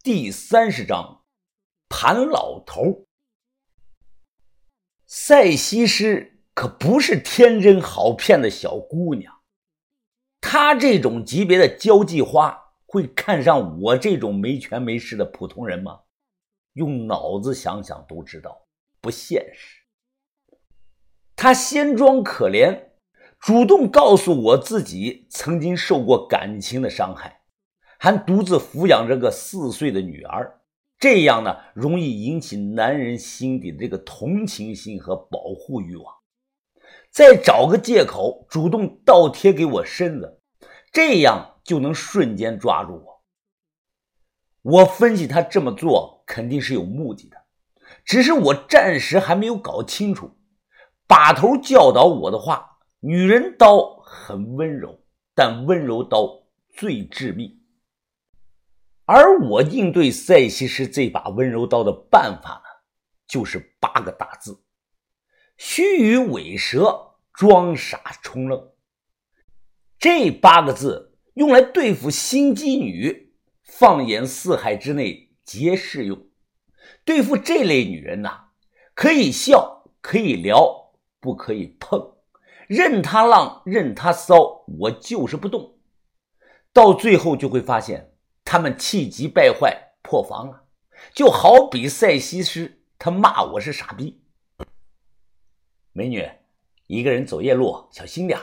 第三十章，盘老头。赛西施可不是天真好骗的小姑娘，她这种级别的交际花会看上我这种没权没势的普通人吗？用脑子想想都知道不现实。她先装可怜，主动告诉我自己曾经受过感情的伤害。还独自抚养着个四岁的女儿，这样呢，容易引起男人心底的这个同情心和保护欲望。再找个借口主动倒贴给我身子，这样就能瞬间抓住我。我分析他这么做肯定是有目的的，只是我暂时还没有搞清楚。把头教导我的话：女人刀很温柔，但温柔刀最致命。而我应对赛西施这把温柔刀的办法呢，就是八个大字：虚与委蛇，装傻充愣。这八个字用来对付心机女，放眼四海之内皆适用。对付这类女人呐，可以笑，可以聊，不可以碰，任她浪，任她骚，我就是不动。到最后就会发现。他们气急败坏，破防了，就好比赛西施，他骂我是傻逼。美女，一个人走夜路小心点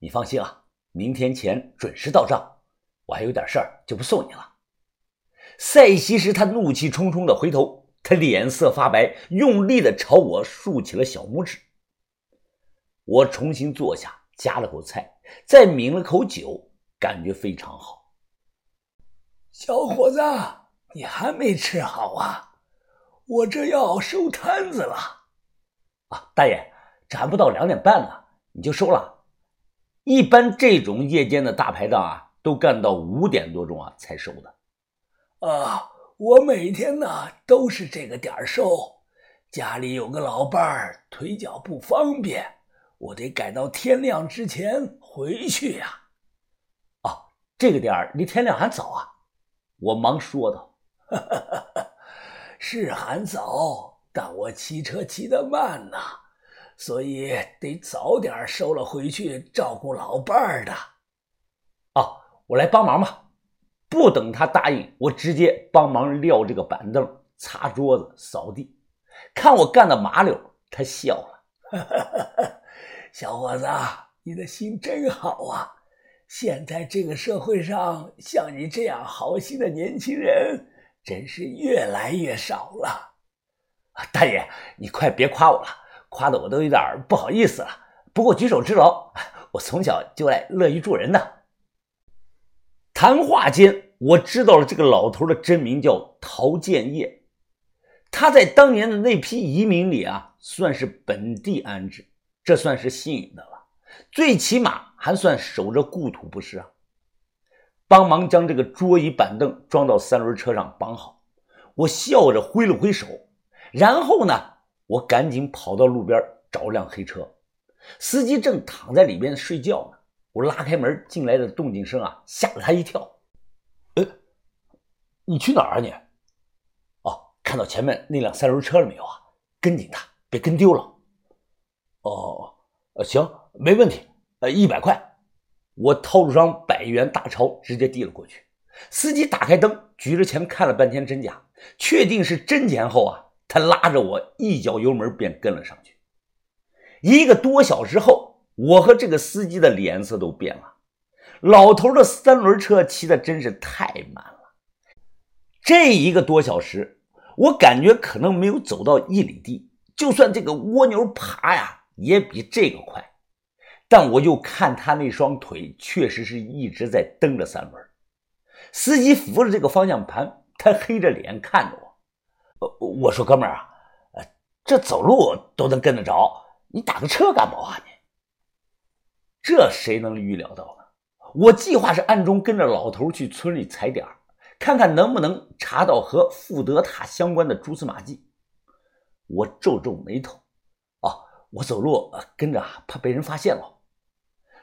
你放心啊，明天钱准时到账。我还有点事儿，就不送你了。赛西施他怒气冲冲的回头，他脸色发白，用力的朝我竖起了小拇指。我重新坐下，夹了口菜，再抿了口酒，感觉非常好。小伙子，你还没吃好啊？我这要收摊子了。啊，大爷，这还不到两点半呢，你就收了？一般这种夜间的大排档啊，都干到五点多钟啊才收的。啊，我每天呢都是这个点收，家里有个老伴儿，腿脚不方便，我得赶到天亮之前回去呀。哦，这个点儿离天亮还早啊。我忙说道：“是还早，但我骑车骑得慢呐，所以得早点收了回去照顾老伴儿的。”哦，我来帮忙吧。不等他答应，我直接帮忙撂这个板凳、擦桌子、扫地。看我干的麻溜，他笑了：“ 小伙子，你的心真好啊！”现在这个社会上，像你这样好心的年轻人，真是越来越少了。大爷，你快别夸我了，夸的我都有点不好意思了。不过举手之劳，我从小就爱乐于助人的。谈话间，我知道了这个老头的真名叫陶建业，他在当年的那批移民里啊，算是本地安置，这算是幸运的了。最起码还算守着故土不失啊！帮忙将这个桌椅板凳装到三轮车上绑好，我笑着挥了挥手，然后呢，我赶紧跑到路边找辆黑车，司机正躺在里边睡觉呢。我拉开门，进来的动静声啊，吓了他一跳。哎，你去哪儿啊你？哦，看到前面那辆三轮车了没有啊？跟紧他，别跟丢了。哦，呃，行。没问题，呃，一百块，我掏出张百元大钞，直接递了过去。司机打开灯，举着钱看了半天真假，确定是真钱后啊，他拉着我一脚油门便跟了上去。一个多小时后，我和这个司机的脸色都变了。老头的三轮车骑的真是太慢了，这一个多小时，我感觉可能没有走到一里地，就算这个蜗牛爬呀，也比这个快。但我就看他那双腿，确实是一直在蹬着三轮。司机扶着这个方向盘，他黑着脸看着我。呃，我说哥们儿啊，这走路都能跟得着，你打个车干嘛啊你？这谁能预料到呢？我计划是暗中跟着老头去村里踩点看看能不能查到和富德塔相关的蛛丝马迹。我皱皱眉头，哦，我走路跟着怕被人发现了。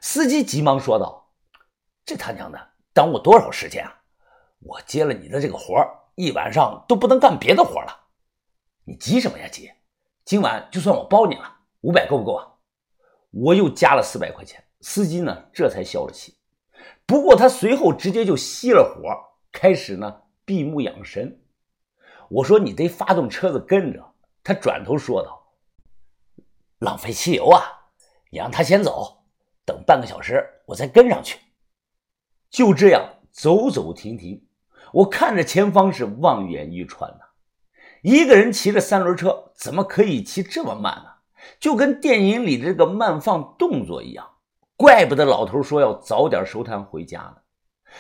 司机急忙说道：“这他娘的耽误多少时间啊！我接了你的这个活一晚上都不能干别的活了。你急什么呀急？今晚就算我包你了，五百够不够啊？我又加了四百块钱，司机呢这才消了气。不过他随后直接就熄了火，开始呢闭目养神。我说你得发动车子跟着。他转头说道：“浪费汽油啊！你让他先走，等半个小时我再跟上去。”就这样走走停停，我看着前方是望眼欲穿呐。一个人骑着三轮车，怎么可以骑这么慢呢？就跟电影里的这个慢放动作一样。怪不得老头说要早点收摊回家呢。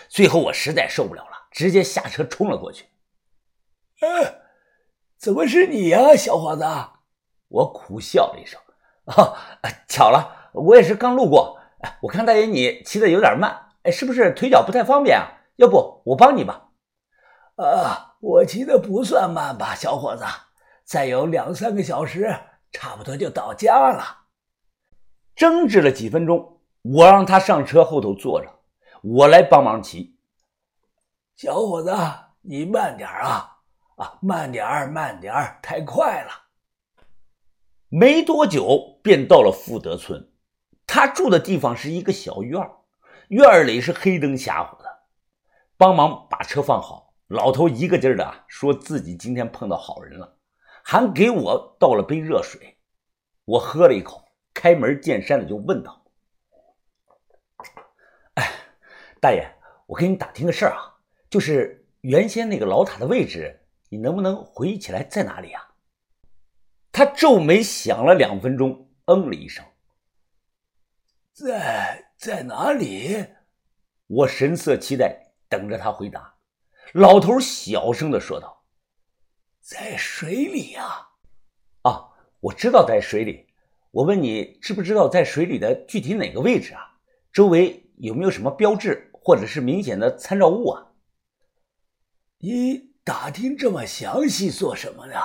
最后我实在受不了了，直接下车冲了过去。哎，怎么是你呀，小伙子？我苦笑了一声。啊，巧了，我也是刚路过。哎，我看大爷你骑的有点慢，哎，是不是腿脚不太方便啊？要不我帮你吧？啊，我骑的不算慢吧，小伙子。再有两三个小时，差不多就到家了。争执了几分钟。我让他上车后头坐着，我来帮忙骑。小伙子，你慢点啊！啊，慢点儿，慢点儿，太快了。没多久便到了富德村，他住的地方是一个小院儿，院里是黑灯瞎火的。帮忙把车放好，老头一个劲儿的说自己今天碰到好人了，还给我倒了杯热水。我喝了一口，开门见山的就问道。哎大爷，我给你打听个事儿啊，就是原先那个老塔的位置，你能不能回忆起来在哪里啊？他皱眉想了两分钟，嗯了一声，在在哪里？我神色期待，等着他回答。老头小声的说道：“在水里呀。”啊，我知道在水里。我问你，知不知道在水里的具体哪个位置啊？周围有没有什么标志？或者是明显的参照物啊！你打听这么详细做什么呢？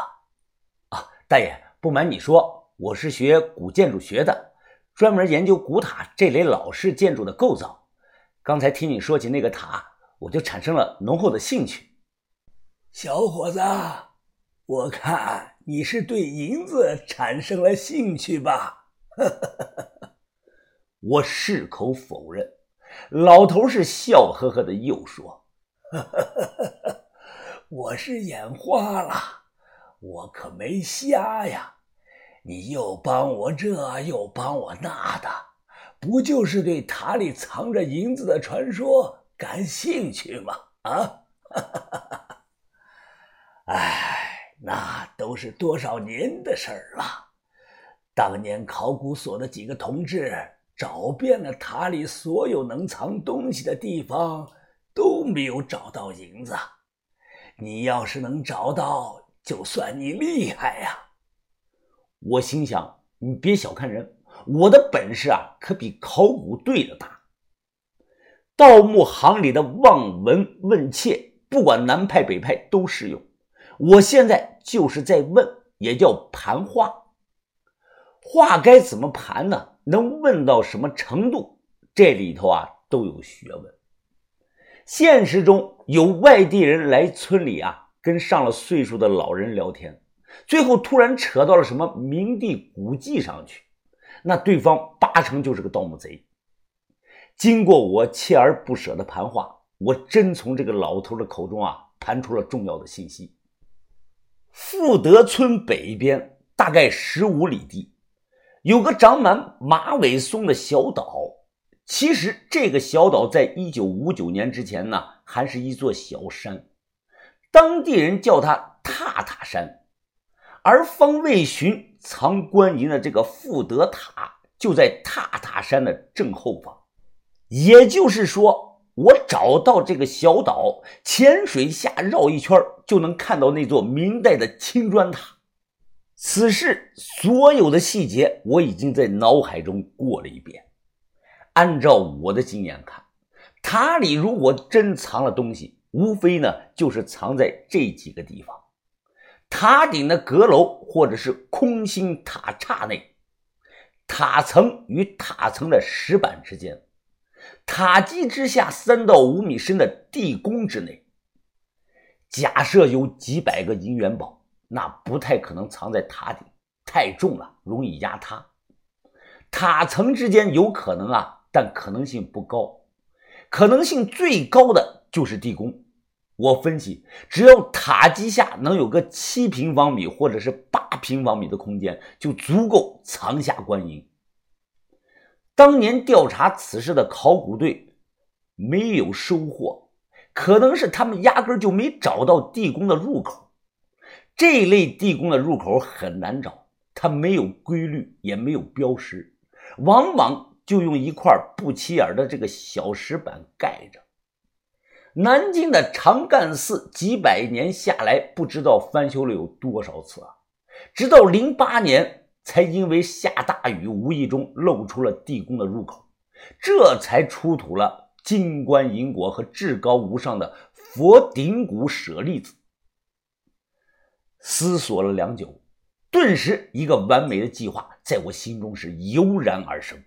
啊，大爷，不瞒你说，我是学古建筑学的，专门研究古塔这类老式建筑的构造。刚才听你说起那个塔，我就产生了浓厚的兴趣。小伙子，我看你是对银子产生了兴趣吧？我矢口否认。老头是笑呵呵的，又说：“我是眼花了，我可没瞎呀！你又帮我这，又帮我那的，不就是对塔里藏着银子的传说感兴趣吗？啊！哎，那都是多少年的事儿了。当年考古所的几个同志。”找遍了塔里所有能藏东西的地方，都没有找到银子。你要是能找到，就算你厉害呀！我心想，你别小看人，我的本事啊，可比考古队的大。盗墓行里的望闻问切，不管南派北派都适用。我现在就是在问，也叫盘话。话该怎么盘呢？能问到什么程度？这里头啊都有学问。现实中有外地人来村里啊，跟上了岁数的老人聊天，最后突然扯到了什么明帝古迹上去，那对方八成就是个盗墓贼。经过我锲而不舍的盘话，我真从这个老头的口中啊盘出了重要的信息。富德村北边大概十五里地。有个长满马尾松的小岛，其实这个小岛在一九五九年之前呢，还是一座小山，当地人叫它塔塔山。而方卫寻藏官银的这个富德塔就在塔塔山的正后方，也就是说，我找到这个小岛，潜水下绕一圈就能看到那座明代的青砖塔。此事所有的细节我已经在脑海中过了一遍。按照我的经验看，塔里如果真藏了东西，无非呢就是藏在这几个地方：塔顶的阁楼，或者是空心塔刹内；塔层与塔层的石板之间；塔基之下三到五米深的地宫之内。假设有几百个银元宝，那不太可能藏在塔顶，太重了，容易压塌。塔层之间有可能啊，但可能性不高。可能性最高的就是地宫。我分析，只要塔基下能有个七平方米或者是八平方米的空间，就足够藏下官银。当年调查此事的考古队没有收获，可能是他们压根就没找到地宫的入口。这类地宫的入口很难找，它没有规律，也没有标识，往往就用一块不起眼的这个小石板盖着。南京的长干寺几百年下来，不知道翻修了有多少次啊！直到零八年。才因为下大雨，无意中露出了地宫的入口，这才出土了金冠银果和至高无上的佛顶骨舍利子。思索了良久，顿时一个完美的计划在我心中是油然而生。